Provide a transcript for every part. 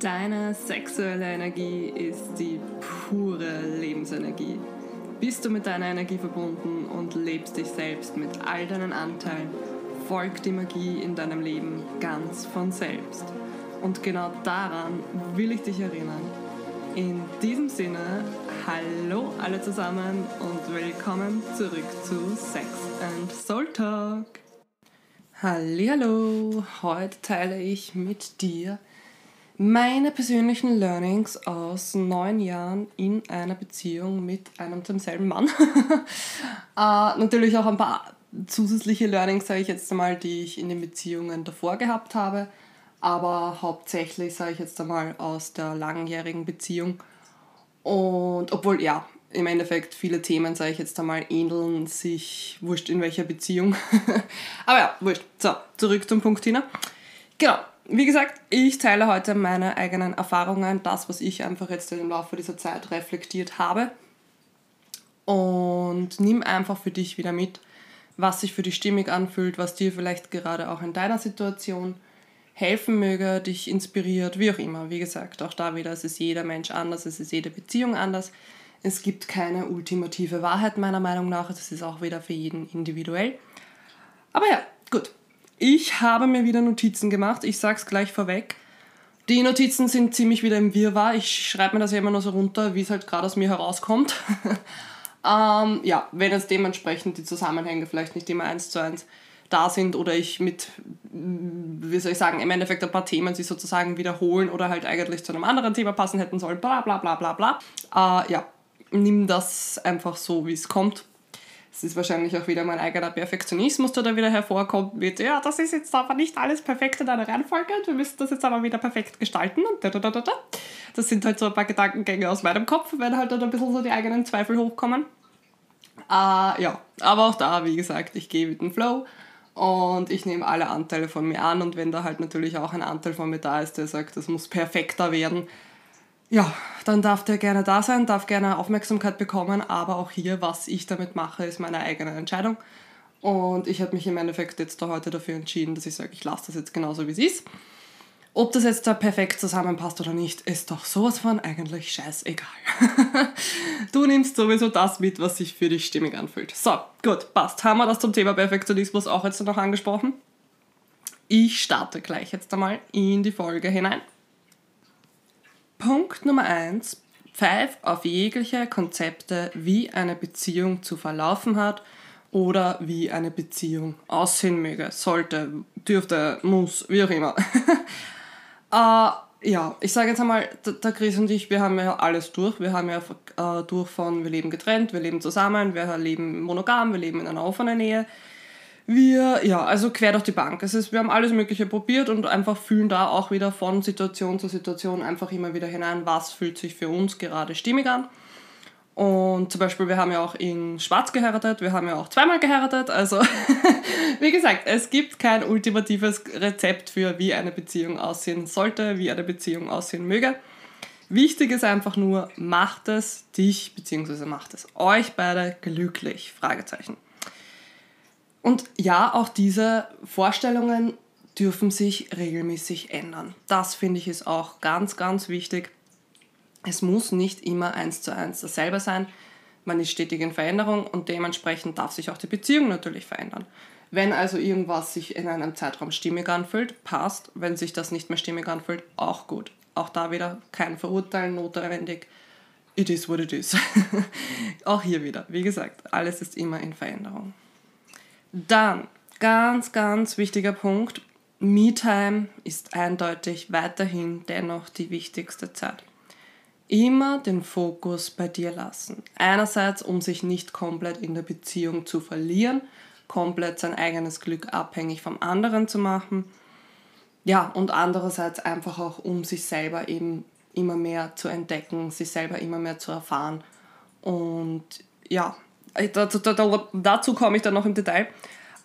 Deine sexuelle Energie ist die pure Lebensenergie. Bist du mit deiner Energie verbunden und lebst dich selbst mit all deinen Anteilen, folgt die Magie in deinem Leben ganz von selbst. Und genau daran will ich dich erinnern. In diesem Sinne, hallo alle zusammen und willkommen zurück zu Sex and Soul Talk. Hallo, heute teile ich mit dir meine persönlichen Learnings aus neun Jahren in einer Beziehung mit einem demselben Mann. äh, natürlich auch ein paar zusätzliche Learnings, sage ich jetzt einmal, die ich in den Beziehungen davor gehabt habe, aber hauptsächlich, sage ich jetzt einmal, aus der langjährigen Beziehung. Und obwohl, ja, im Endeffekt viele Themen, sage ich jetzt einmal, ähneln sich, wurscht in welcher Beziehung. aber ja, wurscht. So, zurück zum Punkt, Tina. Genau, wie gesagt, ich teile heute meine eigenen Erfahrungen, das, was ich einfach jetzt im Laufe dieser Zeit reflektiert habe. Und nimm einfach für dich wieder mit, was sich für dich stimmig anfühlt, was dir vielleicht gerade auch in deiner Situation helfen möge, dich inspiriert, wie auch immer. Wie gesagt, auch da wieder, es ist jeder Mensch anders, es ist jede Beziehung anders. Es gibt keine ultimative Wahrheit meiner Meinung nach, es ist auch wieder für jeden individuell. Aber ja, gut. Ich habe mir wieder Notizen gemacht. Ich sage es gleich vorweg. Die Notizen sind ziemlich wieder im Wirrwarr. Ich schreibe mir das ja immer nur so runter, wie es halt gerade aus mir herauskommt. ähm, ja, wenn jetzt dementsprechend die Zusammenhänge vielleicht nicht immer eins zu eins da sind oder ich mit, wie soll ich sagen, im Endeffekt ein paar Themen sich sozusagen wiederholen oder halt eigentlich zu einem anderen Thema passen hätten sollen, bla bla bla bla bla. Äh, ja, nimm das einfach so, wie es kommt es ist wahrscheinlich auch wieder mein eigener Perfektionismus, der da wieder hervorkommt mit, ja, das ist jetzt aber nicht alles perfekt in einer Reihenfolge und wir müssen das jetzt aber wieder perfekt gestalten und da, da, da, da. Das sind halt so ein paar Gedankengänge aus meinem Kopf, wenn halt dann ein bisschen so die eigenen Zweifel hochkommen. Äh, ja, aber auch da, wie gesagt, ich gehe mit dem Flow und ich nehme alle Anteile von mir an und wenn da halt natürlich auch ein Anteil von mir da ist, der sagt, das muss perfekter werden, ja, dann darf der gerne da sein, darf gerne Aufmerksamkeit bekommen, aber auch hier, was ich damit mache, ist meine eigene Entscheidung. Und ich habe mich im Endeffekt jetzt da heute dafür entschieden, dass ich sage, ich lasse das jetzt genauso, wie es ist. Ob das jetzt da perfekt zusammenpasst oder nicht, ist doch sowas von eigentlich scheißegal. du nimmst sowieso das mit, was sich für dich stimmig anfühlt. So, gut, passt. Haben wir das zum Thema Perfektionismus auch jetzt noch angesprochen? Ich starte gleich jetzt einmal in die Folge hinein. Punkt Nummer eins: Pfeif auf jegliche Konzepte, wie eine Beziehung zu verlaufen hat oder wie eine Beziehung aussehen möge, sollte, dürfte, muss, wie auch immer. äh, ja, ich sage jetzt einmal, der Chris und ich, wir haben ja alles durch. Wir haben ja äh, durch von, wir leben getrennt, wir leben zusammen, wir leben monogam, wir leben in einer offenen Ehe wir, ja, also quer durch die Bank. Es ist, wir haben alles Mögliche probiert und einfach fühlen da auch wieder von Situation zu Situation einfach immer wieder hinein, was fühlt sich für uns gerade stimmig an. Und zum Beispiel, wir haben ja auch in Schwarz geheiratet, wir haben ja auch zweimal geheiratet. Also, wie gesagt, es gibt kein ultimatives Rezept für, wie eine Beziehung aussehen sollte, wie eine Beziehung aussehen möge. Wichtig ist einfach nur, macht es dich bzw. macht es euch beide glücklich? Fragezeichen. Und ja, auch diese Vorstellungen dürfen sich regelmäßig ändern. Das finde ich ist auch ganz, ganz wichtig. Es muss nicht immer eins zu eins dasselbe sein. Man ist stetig in Veränderung und dementsprechend darf sich auch die Beziehung natürlich verändern. Wenn also irgendwas sich in einem Zeitraum stimmig anfühlt, passt. Wenn sich das nicht mehr stimmig anfühlt, auch gut. Auch da wieder kein Verurteilen notwendig. It is what it is. auch hier wieder, wie gesagt, alles ist immer in Veränderung. Dann, ganz, ganz wichtiger Punkt, Me-Time ist eindeutig weiterhin dennoch die wichtigste Zeit. Immer den Fokus bei dir lassen. Einerseits, um sich nicht komplett in der Beziehung zu verlieren, komplett sein eigenes Glück abhängig vom anderen zu machen. Ja, und andererseits einfach auch, um sich selber eben immer mehr zu entdecken, sich selber immer mehr zu erfahren. Und ja, dazu, dazu komme ich dann noch im Detail.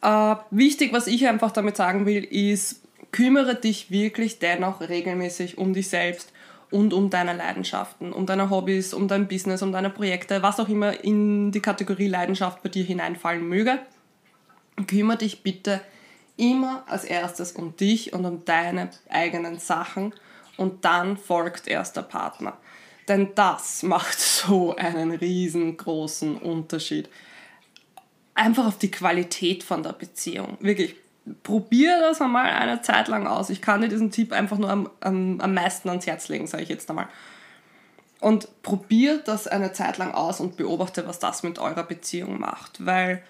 Äh, wichtig, was ich einfach damit sagen will, ist, kümmere dich wirklich dennoch regelmäßig um dich selbst und um deine Leidenschaften, um deine Hobbys, um dein Business, um deine Projekte, was auch immer in die Kategorie Leidenschaft bei dir hineinfallen möge. Kümmere dich bitte immer als erstes um dich und um deine eigenen Sachen und dann folgt erst der Partner. Denn das macht so einen riesengroßen Unterschied. Einfach auf die Qualität von der Beziehung. Wirklich, probier das einmal eine Zeit lang aus. Ich kann dir diesen Tipp einfach nur am, am, am meisten ans Herz legen, sage ich jetzt einmal. Und probier das eine Zeit lang aus und beobachte, was das mit eurer Beziehung macht. Weil,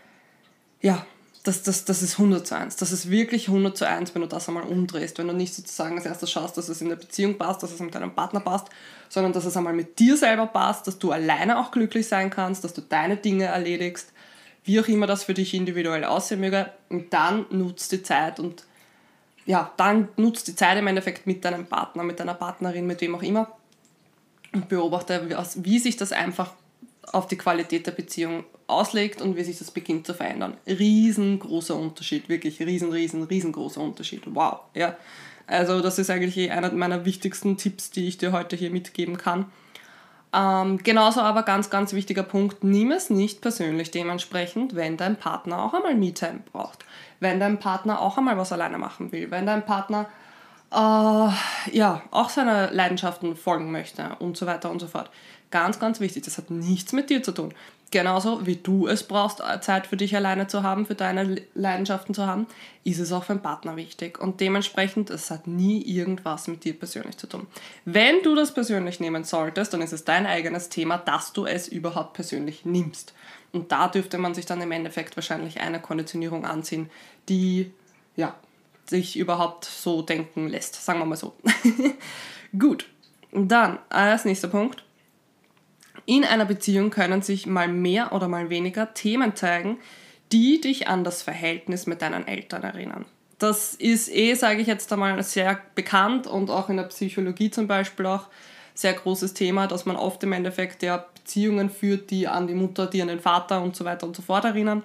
ja, das, das, das ist 100 zu 1. Das ist wirklich 100 zu 1, wenn du das einmal umdrehst. Wenn du nicht sozusagen als erstes schaust, dass es in der Beziehung passt, dass es mit deinem Partner passt, sondern dass es einmal mit dir selber passt, dass du alleine auch glücklich sein kannst, dass du deine Dinge erledigst, wie auch immer das für dich individuell aussehen möge. Und dann nutzt die Zeit und ja, dann nutzt die Zeit im Endeffekt mit deinem Partner, mit deiner Partnerin, mit wem auch immer und beobachte, wie sich das einfach auf die Qualität der Beziehung auslegt und wie sich das beginnt zu verändern. Riesengroßer Unterschied, wirklich riesen, riesen, riesengroßer Unterschied. Wow, ja. Also das ist eigentlich eh einer meiner wichtigsten Tipps, die ich dir heute hier mitgeben kann. Ähm, genauso aber ganz, ganz wichtiger Punkt, nimm es nicht persönlich dementsprechend, wenn dein Partner auch einmal Me-Time braucht. Wenn dein Partner auch einmal was alleine machen will. Wenn dein Partner äh, ja, auch seine Leidenschaften folgen möchte und so weiter und so fort. Ganz, ganz wichtig, das hat nichts mit dir zu tun. Genauso wie du es brauchst, äh, Zeit für dich alleine zu haben, für deine Leidenschaften zu haben, ist es auch für einen Partner wichtig. Und dementsprechend, es hat nie irgendwas mit dir persönlich zu tun. Wenn du das persönlich nehmen solltest, dann ist es dein eigenes Thema, dass du es überhaupt persönlich nimmst. Und da dürfte man sich dann im Endeffekt wahrscheinlich eine Konditionierung anziehen, die ja, sich überhaupt so denken lässt, sagen wir mal so. Gut, dann als nächster Punkt. In einer Beziehung können sich mal mehr oder mal weniger Themen zeigen, die dich an das Verhältnis mit deinen Eltern erinnern. Das ist eh, sage ich jetzt einmal, sehr bekannt und auch in der Psychologie zum Beispiel auch sehr großes Thema, dass man oft im Endeffekt ja Beziehungen führt, die an die Mutter, die an den Vater und so weiter und so fort erinnern.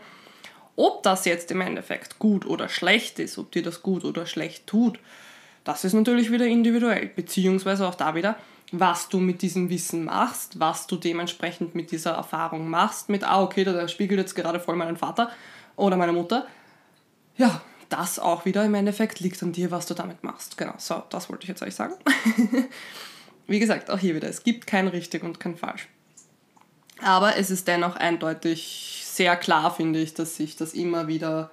Ob das jetzt im Endeffekt gut oder schlecht ist, ob dir das gut oder schlecht tut, das ist natürlich wieder individuell, beziehungsweise auch da wieder, was du mit diesem Wissen machst, was du dementsprechend mit dieser Erfahrung machst, mit, ah, okay, da spiegelt jetzt gerade voll meinen Vater oder meine Mutter. Ja, das auch wieder im Endeffekt liegt an dir, was du damit machst. Genau, so, das wollte ich jetzt euch sagen. Wie gesagt, auch hier wieder, es gibt kein richtig und kein falsch. Aber es ist dennoch eindeutig sehr klar, finde ich, dass sich das immer wieder,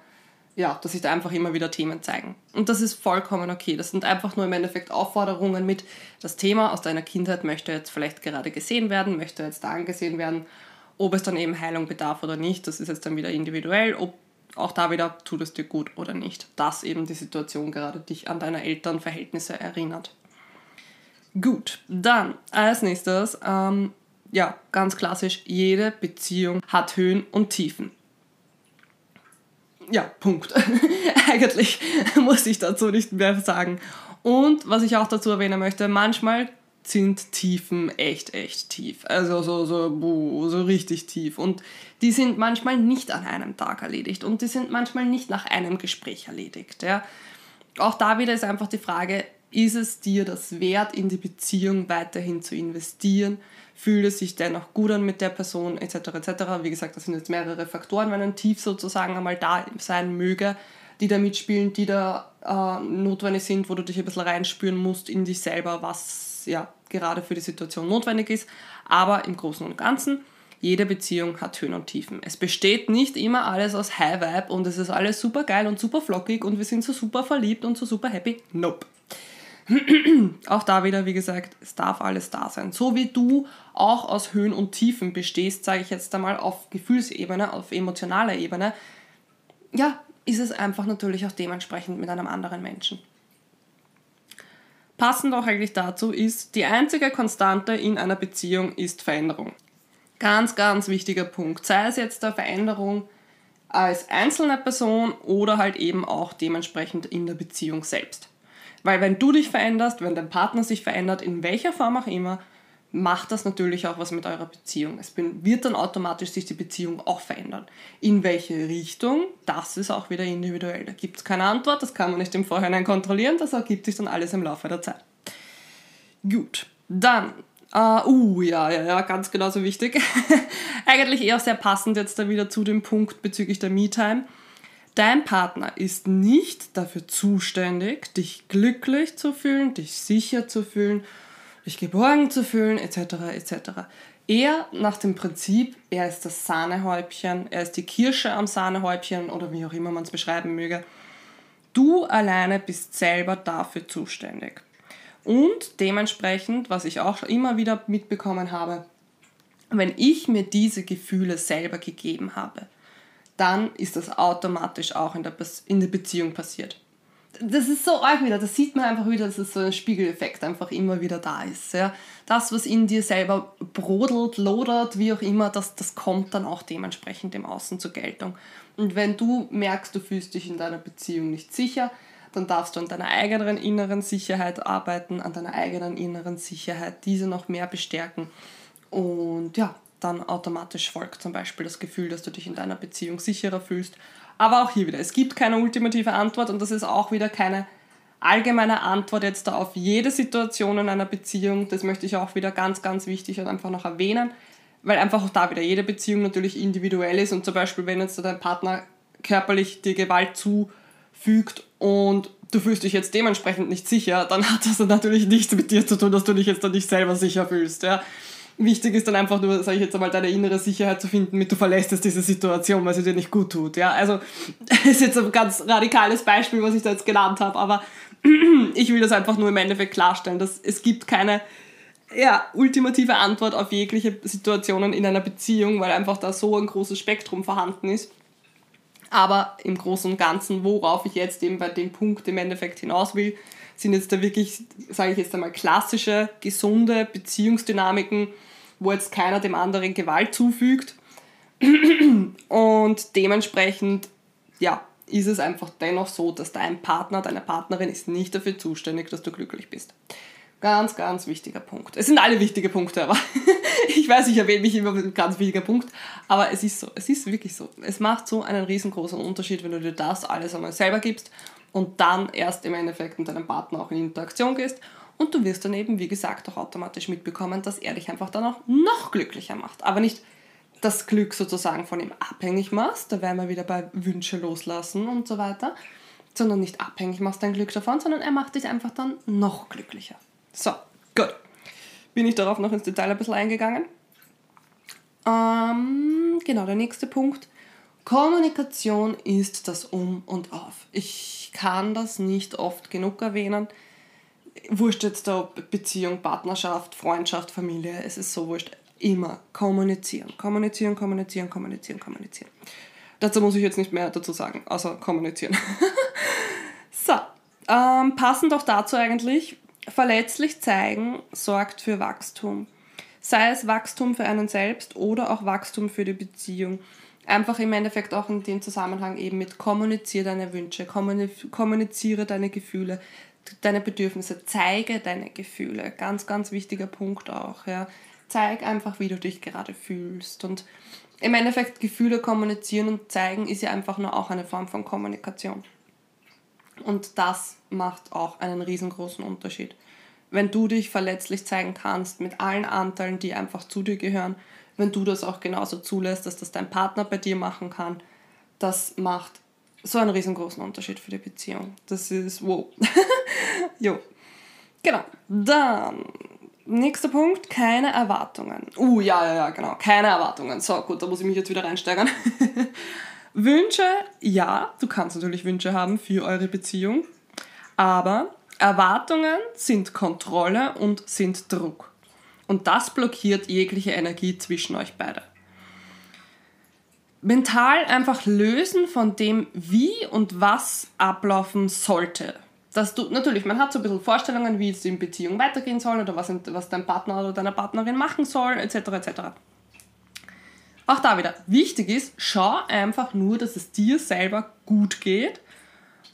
ja, dass sich da einfach immer wieder Themen zeigen. Und das ist vollkommen okay. Das sind einfach nur im Endeffekt Aufforderungen mit, das Thema aus deiner Kindheit möchte jetzt vielleicht gerade gesehen werden, möchte jetzt da angesehen werden. Ob es dann eben Heilung bedarf oder nicht, das ist jetzt dann wieder individuell. Ob auch da wieder tut es dir gut oder nicht. Dass eben die Situation gerade dich an deine Elternverhältnisse erinnert. Gut, dann als nächstes ähm, ja, ganz klassisch, jede Beziehung hat Höhen und Tiefen. Ja, Punkt. Eigentlich muss ich dazu nicht mehr sagen. Und was ich auch dazu erwähnen möchte, manchmal sind Tiefen echt, echt tief. Also so, so, so richtig tief. Und die sind manchmal nicht an einem Tag erledigt und die sind manchmal nicht nach einem Gespräch erledigt. Ja. Auch da wieder ist einfach die Frage, ist es dir das wert, in die Beziehung weiterhin zu investieren? Fühlt es sich dennoch gut an mit der Person etc. etc. Wie gesagt, das sind jetzt mehrere Faktoren, wenn ein Tief sozusagen einmal da sein möge, die da mitspielen, die da äh, notwendig sind, wo du dich ein bisschen reinspüren musst in dich selber, was ja gerade für die Situation notwendig ist. Aber im Großen und Ganzen, jede Beziehung hat Höhen und Tiefen. Es besteht nicht immer alles aus High Vibe und es ist alles super geil und super flockig und wir sind so super verliebt und so super happy. Nope. auch da wieder, wie gesagt, es darf alles da sein. So wie du auch aus Höhen und Tiefen bestehst, sage ich jetzt einmal auf Gefühlsebene, auf emotionaler Ebene, ja, ist es einfach natürlich auch dementsprechend mit einem anderen Menschen. Passend auch eigentlich dazu ist, die einzige Konstante in einer Beziehung ist Veränderung. Ganz, ganz wichtiger Punkt. Sei es jetzt der Veränderung als einzelne Person oder halt eben auch dementsprechend in der Beziehung selbst. Weil wenn du dich veränderst, wenn dein Partner sich verändert, in welcher Form auch immer, macht das natürlich auch was mit eurer Beziehung. Es wird dann automatisch sich die Beziehung auch verändern. In welche Richtung, das ist auch wieder individuell. Da gibt es keine Antwort, das kann man nicht im Vorhinein kontrollieren, das ergibt sich dann alles im Laufe der Zeit. Gut, dann, uh, uh ja, ja, ja, ganz genauso wichtig. Eigentlich eher sehr passend jetzt da wieder zu dem Punkt bezüglich der Me-Time Dein Partner ist nicht dafür zuständig, dich glücklich zu fühlen, dich sicher zu fühlen, dich geborgen zu fühlen, etc. etc. Er nach dem Prinzip, er ist das Sahnehäubchen, er ist die Kirsche am Sahnehäubchen oder wie auch immer man es beschreiben möge. Du alleine bist selber dafür zuständig. Und dementsprechend, was ich auch immer wieder mitbekommen habe, wenn ich mir diese Gefühle selber gegeben habe, dann ist das automatisch auch in der, in der Beziehung passiert. Das ist so arg wieder, das sieht man einfach wieder, dass es so ein Spiegeleffekt einfach immer wieder da ist. Ja. Das, was in dir selber brodelt, lodert, wie auch immer, das, das kommt dann auch dementsprechend im Außen zur Geltung. Und wenn du merkst, du fühlst dich in deiner Beziehung nicht sicher, dann darfst du an deiner eigenen inneren Sicherheit arbeiten, an deiner eigenen inneren Sicherheit, diese noch mehr bestärken. Und ja, dann automatisch folgt zum Beispiel das Gefühl, dass du dich in deiner Beziehung sicherer fühlst. Aber auch hier wieder, es gibt keine ultimative Antwort und das ist auch wieder keine allgemeine Antwort jetzt da auf jede Situation in einer Beziehung. Das möchte ich auch wieder ganz, ganz wichtig und einfach noch erwähnen, weil einfach auch da wieder jede Beziehung natürlich individuell ist und zum Beispiel, wenn jetzt dein Partner körperlich dir Gewalt zufügt und du fühlst dich jetzt dementsprechend nicht sicher, dann hat das natürlich nichts mit dir zu tun, dass du dich jetzt dann nicht selber sicher fühlst. Ja. Wichtig ist dann einfach nur, sage ich jetzt einmal, deine innere Sicherheit zu finden, mit du verlässt es diese Situation, weil sie dir nicht gut tut. Ja, also ist jetzt ein ganz radikales Beispiel, was ich da jetzt genannt habe, aber ich will das einfach nur im Endeffekt klarstellen, dass es gibt keine ja, ultimative Antwort auf jegliche Situationen in einer Beziehung, weil einfach da so ein großes Spektrum vorhanden ist. Aber im Großen und Ganzen, worauf ich jetzt eben bei dem Punkt im Endeffekt hinaus will, sind jetzt da wirklich, sage ich jetzt einmal, klassische, gesunde Beziehungsdynamiken, wo jetzt keiner dem anderen Gewalt zufügt. Und dementsprechend, ja, ist es einfach dennoch so, dass dein Partner, deine Partnerin ist nicht dafür zuständig, dass du glücklich bist. Ganz, ganz wichtiger Punkt. Es sind alle wichtige Punkte, aber ich weiß, ich erwähne mich immer mit einem ganz wichtiger Punkt, aber es ist so, es ist wirklich so. Es macht so einen riesengroßen Unterschied, wenn du dir das alles einmal selber gibst und dann erst im Endeffekt mit deinem Partner auch in Interaktion gehst und du wirst dann eben, wie gesagt, auch automatisch mitbekommen, dass er dich einfach dann auch noch glücklicher macht. Aber nicht das Glück sozusagen von ihm abhängig machst, da werden wir wieder bei Wünsche loslassen und so weiter, sondern nicht abhängig machst dein Glück davon, sondern er macht dich einfach dann noch glücklicher. So, gut. Bin ich darauf noch ins Detail ein bisschen eingegangen? Ähm, genau, der nächste Punkt. Kommunikation ist das Um und Auf. Ich kann das nicht oft genug erwähnen wurscht jetzt da Beziehung, Partnerschaft, Freundschaft, Familie, es ist so wurscht. Immer kommunizieren, kommunizieren, kommunizieren, kommunizieren, kommunizieren. Dazu muss ich jetzt nicht mehr dazu sagen, außer kommunizieren. so, ähm, passend auch dazu eigentlich, verletzlich zeigen sorgt für Wachstum. Sei es Wachstum für einen selbst oder auch Wachstum für die Beziehung. Einfach im Endeffekt auch in dem Zusammenhang eben mit kommuniziere deine Wünsche, kommuniziere deine Gefühle, deine Bedürfnisse, zeige deine Gefühle. Ganz, ganz wichtiger Punkt auch. Ja. Zeig einfach, wie du dich gerade fühlst. Und im Endeffekt Gefühle kommunizieren und zeigen ist ja einfach nur auch eine Form von Kommunikation. Und das macht auch einen riesengroßen Unterschied. Wenn du dich verletzlich zeigen kannst mit allen Anteilen, die einfach zu dir gehören, wenn du das auch genauso zulässt, dass das dein Partner bei dir machen kann, das macht so einen riesengroßen Unterschied für die Beziehung. Das ist wow. jo. Genau. Dann, nächster Punkt, keine Erwartungen. Uh, ja, ja, ja, genau. Keine Erwartungen. So, gut, da muss ich mich jetzt wieder reinsteigern. Wünsche, ja, du kannst natürlich Wünsche haben für eure Beziehung, aber Erwartungen sind Kontrolle und sind Druck. Und das blockiert jegliche Energie zwischen euch beide mental einfach lösen von dem, wie und was ablaufen sollte. Dass du, natürlich, man hat so ein bisschen Vorstellungen, wie es in Beziehung weitergehen soll oder was, was dein Partner oder deine Partnerin machen soll, etc. etc. Auch da wieder, wichtig ist, schau einfach nur, dass es dir selber gut geht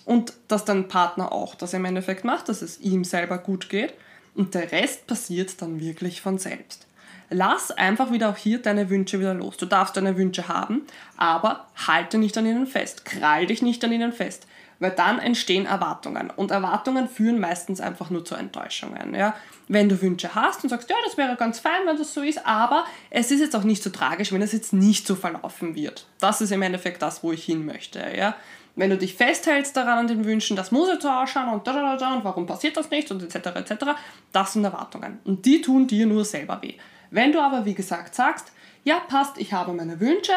und dass dein Partner auch das im Endeffekt macht, dass es ihm selber gut geht und der Rest passiert dann wirklich von selbst lass einfach wieder auch hier deine Wünsche wieder los. Du darfst deine Wünsche haben, aber halte nicht an ihnen fest. Krall dich nicht an ihnen fest. weil dann entstehen Erwartungen und Erwartungen führen meistens einfach nur zu Enttäuschungen. Ja? Wenn du Wünsche hast und sagst, ja, das wäre ganz fein, wenn das so ist, aber es ist jetzt auch nicht so tragisch, wenn es jetzt nicht so verlaufen wird. Das ist im Endeffekt das, wo ich hin möchte. Ja? Wenn du dich festhältst daran an den Wünschen, das muss jetzt so ausschauen und da, da, da, und warum passiert das nicht und etc. etc., das sind Erwartungen. Und die tun dir nur selber weh. Wenn du aber, wie gesagt, sagst, ja, passt, ich habe meine Wünsche,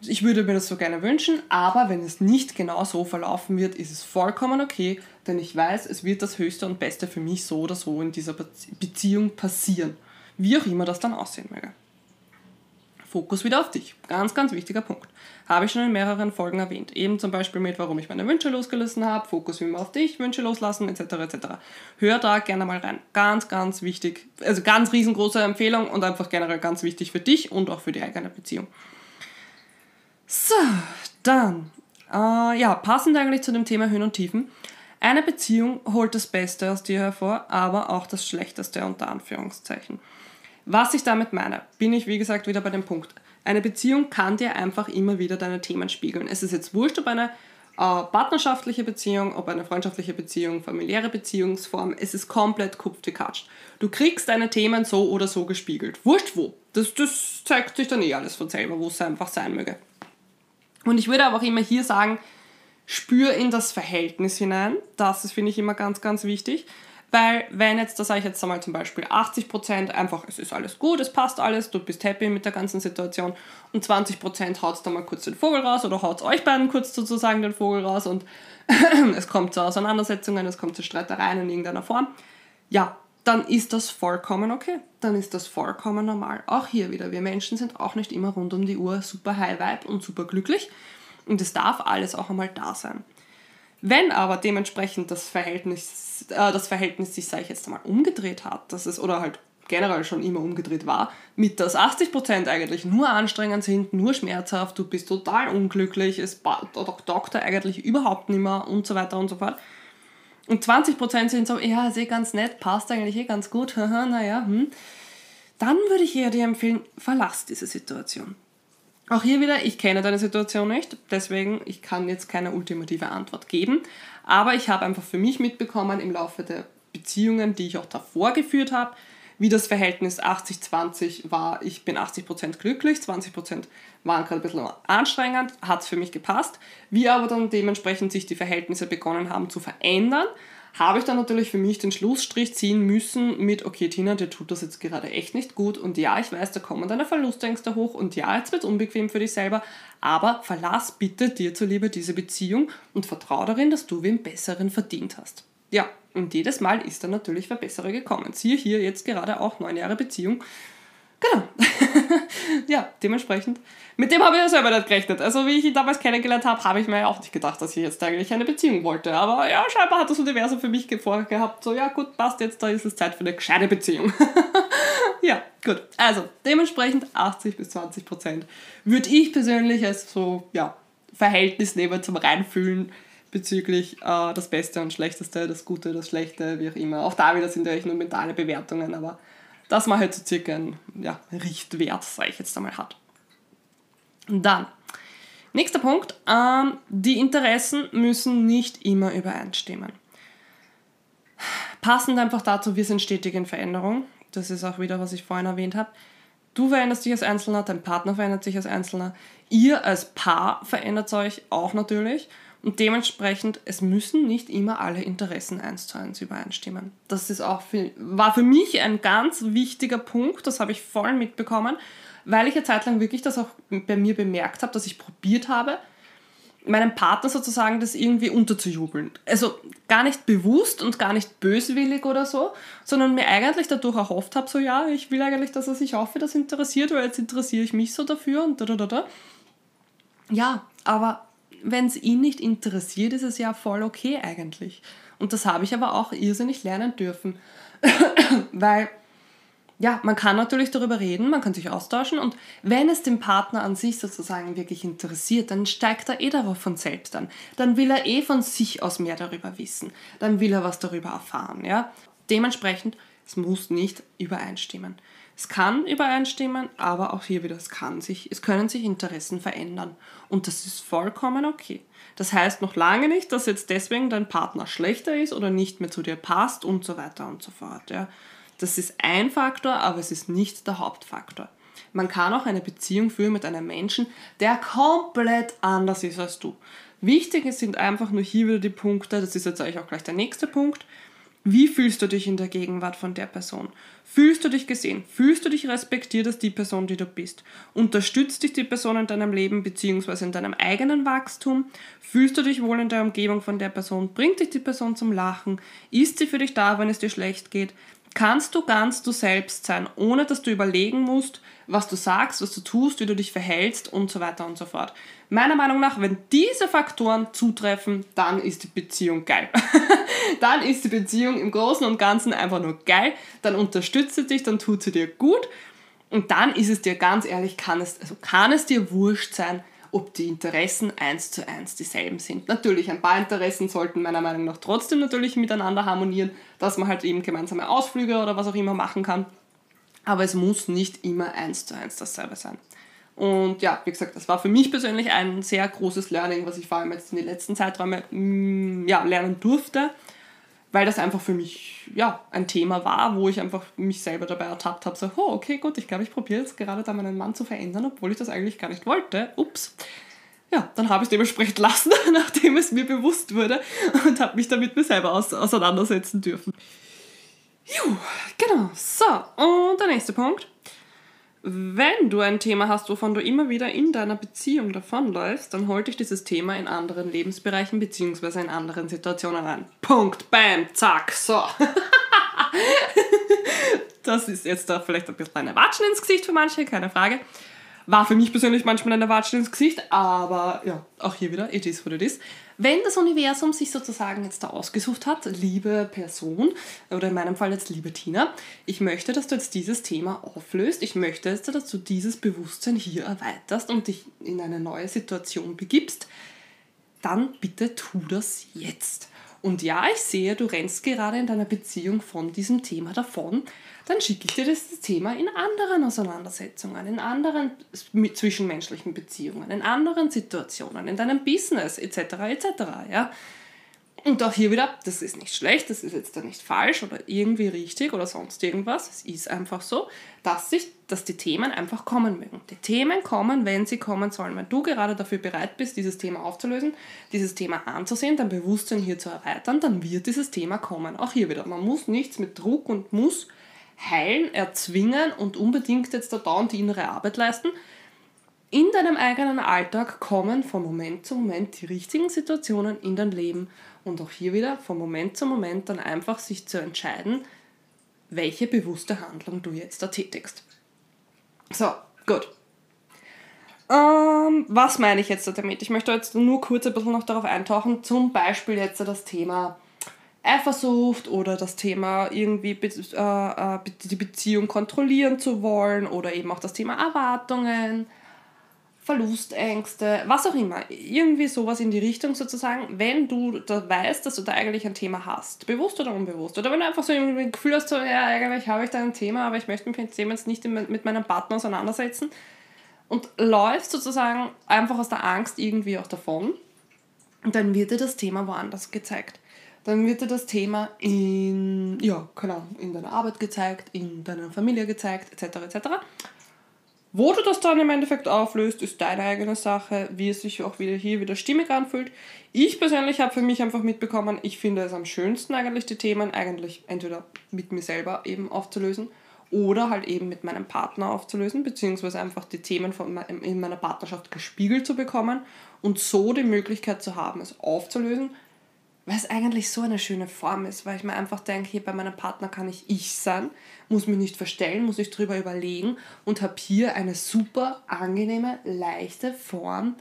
ich würde mir das so gerne wünschen, aber wenn es nicht genau so verlaufen wird, ist es vollkommen okay, denn ich weiß, es wird das Höchste und Beste für mich so oder so in dieser Beziehung passieren. Wie auch immer das dann aussehen möge. Fokus wieder auf dich. Ganz, ganz wichtiger Punkt. Habe ich schon in mehreren Folgen erwähnt. Eben zum Beispiel mit, warum ich meine Wünsche losgelassen habe, Fokus wie immer auf dich, Wünsche loslassen, etc. etc. Hör da gerne mal rein. Ganz, ganz wichtig. Also ganz riesengroße Empfehlung und einfach generell ganz wichtig für dich und auch für die eigene Beziehung. So, dann, äh, ja, passend eigentlich zu dem Thema Höhen und Tiefen. Eine Beziehung holt das Beste aus dir hervor, aber auch das Schlechteste unter Anführungszeichen. Was ich damit meine, bin ich wie gesagt wieder bei dem Punkt. Eine Beziehung kann dir einfach immer wieder deine Themen spiegeln. Es ist jetzt wurscht, ob eine äh, partnerschaftliche Beziehung, ob eine freundschaftliche Beziehung, familiäre Beziehungsform, es ist komplett kupfgekatscht. Du kriegst deine Themen so oder so gespiegelt. Wurscht wo. Das, das zeigt sich dann eh alles von selber, wo es einfach sein möge. Und ich würde aber auch immer hier sagen, spür in das Verhältnis hinein. Das ist, finde ich, immer ganz, ganz wichtig. Weil wenn jetzt, da sage ich jetzt einmal zum Beispiel 80% einfach, es ist alles gut, es passt alles, du bist happy mit der ganzen Situation und 20% haut da mal kurz den Vogel raus oder haut euch beiden kurz sozusagen den Vogel raus und es kommt zu Auseinandersetzungen, es kommt zu Streitereien in irgendeiner Form, ja, dann ist das vollkommen okay. Dann ist das vollkommen normal. Auch hier wieder, wir Menschen sind auch nicht immer rund um die Uhr super high vibe und super glücklich. Und es darf alles auch einmal da sein. Wenn aber dementsprechend das Verhältnis, äh, das Verhältnis sich, sage ich jetzt einmal, umgedreht hat, dass es, oder halt generell schon immer umgedreht war, mit dass 80% eigentlich nur anstrengend sind, nur schmerzhaft, du bist total unglücklich, es taugt eigentlich überhaupt nicht mehr und so weiter und so fort, und 20% sind so, ja, ist eh ganz nett, passt eigentlich eh ganz gut, naja, hm. Dann würde ich eher dir empfehlen, verlass diese Situation. Auch hier wieder, ich kenne deine Situation nicht, deswegen ich kann jetzt keine ultimative Antwort geben, aber ich habe einfach für mich mitbekommen im Laufe der Beziehungen, die ich auch davor geführt habe, wie das Verhältnis 80-20 war. Ich bin 80% glücklich, 20% waren gerade ein bisschen anstrengend, hat es für mich gepasst. Wie aber dann dementsprechend sich die Verhältnisse begonnen haben zu verändern, habe ich dann natürlich für mich den Schlussstrich ziehen müssen mit, okay Tina, dir tut das jetzt gerade echt nicht gut und ja, ich weiß, da kommen deine Verlustängste hoch und ja, jetzt wird es unbequem für dich selber, aber verlass bitte dir zuliebe diese Beziehung und vertraue darin, dass du wem Besseren verdient hast. Ja, und jedes Mal ist dann natürlich wer Bessere gekommen. Siehe hier jetzt gerade auch neun Jahre Beziehung. Genau. ja, dementsprechend. Mit dem habe ich ja selber nicht gerechnet. Also, wie ich ihn damals kennengelernt habe, habe ich mir ja auch nicht gedacht, dass ich jetzt eigentlich eine Beziehung wollte. Aber ja, scheinbar hat das Universum für mich vorgehabt. So, ja, gut, passt jetzt, da ist es Zeit für eine gescheite Beziehung. ja, gut. Also, dementsprechend 80 bis 20 Prozent würde ich persönlich als so, ja, Verhältnis nehmen zum Reinfühlen bezüglich äh, das Beste und Schlechteste, das Gute, das Schlechte, wie auch immer. Auch da wieder sind ja nur mentale Bewertungen, aber dass man halt so circa einen ja, Richtwert, sage ich jetzt einmal, hat. Und dann, nächster Punkt, ähm, die Interessen müssen nicht immer übereinstimmen. Passend einfach dazu, wir sind stetig in Veränderung. Das ist auch wieder, was ich vorhin erwähnt habe. Du veränderst dich als Einzelner, dein Partner verändert sich als Einzelner, ihr als Paar verändert euch auch natürlich. Und dementsprechend, es müssen nicht immer alle Interessen eins zu eins übereinstimmen. Das ist auch für, war für mich ein ganz wichtiger Punkt, das habe ich voll mitbekommen, weil ich eine Zeit lang wirklich das auch bei mir bemerkt habe, dass ich probiert habe, meinem Partner sozusagen das irgendwie unterzujubeln. Also gar nicht bewusst und gar nicht böswillig oder so, sondern mir eigentlich dadurch erhofft habe, so ja, ich will eigentlich, dass er sich auch für das interessiert, weil jetzt interessiere ich mich so dafür und da, da, da, da. Ja, aber wenn es ihn nicht interessiert, ist es ja voll okay eigentlich. Und das habe ich aber auch irrsinnig lernen dürfen. Weil, ja, man kann natürlich darüber reden, man kann sich austauschen und wenn es den Partner an sich sozusagen wirklich interessiert, dann steigt er eh darauf von selbst an. Dann will er eh von sich aus mehr darüber wissen. Dann will er was darüber erfahren, ja. Dementsprechend Es muss nicht übereinstimmen. Es kann übereinstimmen, aber auch hier wieder, es, kann sich, es können sich Interessen verändern. Und das ist vollkommen okay. Das heißt noch lange nicht, dass jetzt deswegen dein Partner schlechter ist oder nicht mehr zu dir passt und so weiter und so fort. Ja. Das ist ein Faktor, aber es ist nicht der Hauptfaktor. Man kann auch eine Beziehung führen mit einem Menschen, der komplett anders ist als du. Wichtig sind einfach nur hier wieder die Punkte, das ist jetzt eigentlich auch gleich der nächste Punkt. Wie fühlst du dich in der Gegenwart von der Person? Fühlst du dich gesehen? Fühlst du dich respektiert als die Person, die du bist? Unterstützt dich die Person in deinem Leben bzw. in deinem eigenen Wachstum? Fühlst du dich wohl in der Umgebung von der Person? Bringt dich die Person zum Lachen? Ist sie für dich da, wenn es dir schlecht geht? kannst du ganz du selbst sein, ohne dass du überlegen musst, was du sagst, was du tust, wie du dich verhältst und so weiter und so fort. Meiner Meinung nach, wenn diese Faktoren zutreffen, dann ist die Beziehung geil. dann ist die Beziehung im Großen und Ganzen einfach nur geil, dann unterstützt sie dich, dann tut sie dir gut und dann ist es dir ganz ehrlich, kann es, also kann es dir wurscht sein, ob die Interessen eins zu eins dieselben sind. Natürlich, ein paar Interessen sollten meiner Meinung nach trotzdem natürlich miteinander harmonieren, dass man halt eben gemeinsame Ausflüge oder was auch immer machen kann. Aber es muss nicht immer eins zu eins dasselbe sein. Und ja, wie gesagt, das war für mich persönlich ein sehr großes Learning, was ich vor allem jetzt in den letzten Zeiträumen mm, ja, lernen durfte weil das einfach für mich ja, ein Thema war, wo ich einfach mich selber dabei ertappt habe, so, oh, okay, gut, ich glaube, ich probiere jetzt gerade da meinen Mann zu verändern, obwohl ich das eigentlich gar nicht wollte. Ups. Ja, dann habe ich es dementsprechend lassen, nachdem es mir bewusst wurde und habe mich damit mir selber aus auseinandersetzen dürfen. Juh, genau. So, und der nächste Punkt. Wenn du ein Thema hast, wovon du immer wieder in deiner Beziehung davonläufst, dann holt dich dieses Thema in anderen Lebensbereichen bzw. in anderen Situationen ein. Punkt, bam, zack, so. das ist jetzt da vielleicht ein bisschen eine Watschen ins Gesicht für manche, keine Frage. War für mich persönlich manchmal eine Watsche ins Gesicht, aber ja, auch hier wieder, it is what it is. Wenn das Universum sich sozusagen jetzt da ausgesucht hat, liebe Person, oder in meinem Fall jetzt liebe Tina, ich möchte, dass du jetzt dieses Thema auflöst. Ich möchte dass du dieses Bewusstsein hier erweiterst und dich in eine neue Situation begibst, dann bitte tu das jetzt. Und ja, ich sehe, du rennst gerade in deiner Beziehung von diesem Thema davon dann schicke ich dir das Thema in anderen Auseinandersetzungen, in anderen zwischenmenschlichen Beziehungen, in anderen Situationen, in deinem Business etc. etc. Ja? Und auch hier wieder, das ist nicht schlecht, das ist jetzt da nicht falsch oder irgendwie richtig oder sonst irgendwas. Es ist einfach so, dass, sich, dass die Themen einfach kommen mögen. Die Themen kommen, wenn sie kommen sollen. Wenn du gerade dafür bereit bist, dieses Thema aufzulösen, dieses Thema anzusehen, dein Bewusstsein hier zu erweitern, dann wird dieses Thema kommen. Auch hier wieder, man muss nichts mit Druck und muss heilen, erzwingen und unbedingt jetzt da dauernd die innere Arbeit leisten. In deinem eigenen Alltag kommen von Moment zu Moment die richtigen Situationen in dein Leben und auch hier wieder von Moment zu Moment dann einfach sich zu entscheiden, welche bewusste Handlung du jetzt da tätigst. So, gut. Ähm, was meine ich jetzt damit? Ich möchte jetzt nur kurz ein bisschen noch darauf eintauchen, zum Beispiel jetzt das Thema Eifersucht oder das Thema irgendwie äh, äh, die Beziehung kontrollieren zu wollen oder eben auch das Thema Erwartungen, Verlustängste, was auch immer. Irgendwie sowas in die Richtung sozusagen, wenn du da weißt, dass du da eigentlich ein Thema hast, bewusst oder unbewusst. Oder wenn du einfach so ein Gefühl hast, so, ja, eigentlich habe ich da ein Thema, aber ich möchte mich mit dem jetzt nicht mit meinem Partner auseinandersetzen und läufst sozusagen einfach aus der Angst irgendwie auch davon, dann wird dir das Thema woanders gezeigt dann wird dir das Thema in, ja, keine Ahnung, in deiner Arbeit gezeigt, in deiner Familie gezeigt, etc. etc. Wo du das dann im Endeffekt auflöst, ist deine eigene Sache, wie es sich auch wieder hier wieder stimmig anfühlt. Ich persönlich habe für mich einfach mitbekommen, ich finde es am schönsten eigentlich die Themen eigentlich entweder mit mir selber eben aufzulösen oder halt eben mit meinem Partner aufzulösen, beziehungsweise einfach die Themen von, in meiner Partnerschaft gespiegelt zu bekommen und so die Möglichkeit zu haben, es aufzulösen, weil es eigentlich so eine schöne Form ist, weil ich mir einfach denke, hier bei meinem Partner kann ich ich sein, muss mich nicht verstellen, muss ich drüber überlegen und habe hier eine super angenehme, leichte Form,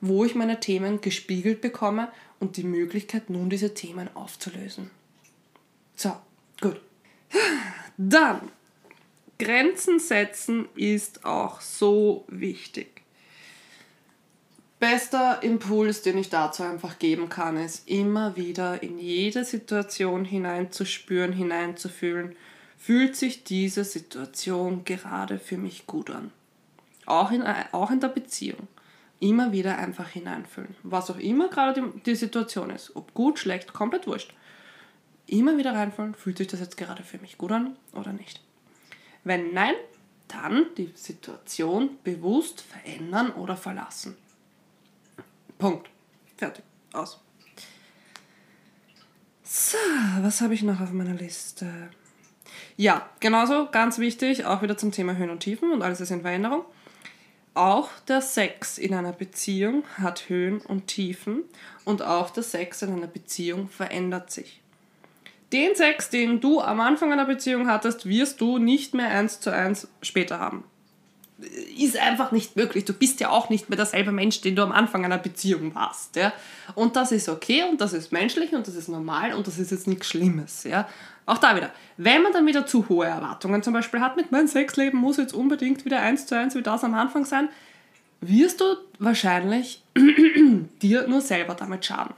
wo ich meine Themen gespiegelt bekomme und die Möglichkeit, nun diese Themen aufzulösen. So, gut. Dann, Grenzen setzen ist auch so wichtig. Bester Impuls, den ich dazu einfach geben kann, ist immer wieder in jede Situation hineinzuspüren, hineinzufühlen. fühlt sich diese Situation gerade für mich gut an. Auch in, auch in der Beziehung. Immer wieder einfach hineinfühlen. Was auch immer gerade die, die Situation ist. Ob gut, schlecht, komplett wurscht. Immer wieder reinfühlen, fühlt sich das jetzt gerade für mich gut an oder nicht. Wenn nein, dann die Situation bewusst verändern oder verlassen. Punkt. Fertig. Aus. So, was habe ich noch auf meiner Liste? Ja, genauso, ganz wichtig, auch wieder zum Thema Höhen und Tiefen und alles ist in Veränderung. Auch der Sex in einer Beziehung hat Höhen und Tiefen und auch der Sex in einer Beziehung verändert sich. Den Sex, den du am Anfang einer Beziehung hattest, wirst du nicht mehr eins zu eins später haben ist einfach nicht möglich. Du bist ja auch nicht mehr derselbe Mensch, den du am Anfang einer Beziehung warst. Ja? Und das ist okay und das ist menschlich und das ist normal und das ist jetzt nichts Schlimmes. Ja? Auch da wieder, wenn man dann wieder zu hohe Erwartungen zum Beispiel hat, mit meinem Sexleben muss jetzt unbedingt wieder eins zu eins wie das am Anfang sein, wirst du wahrscheinlich dir nur selber damit schaden.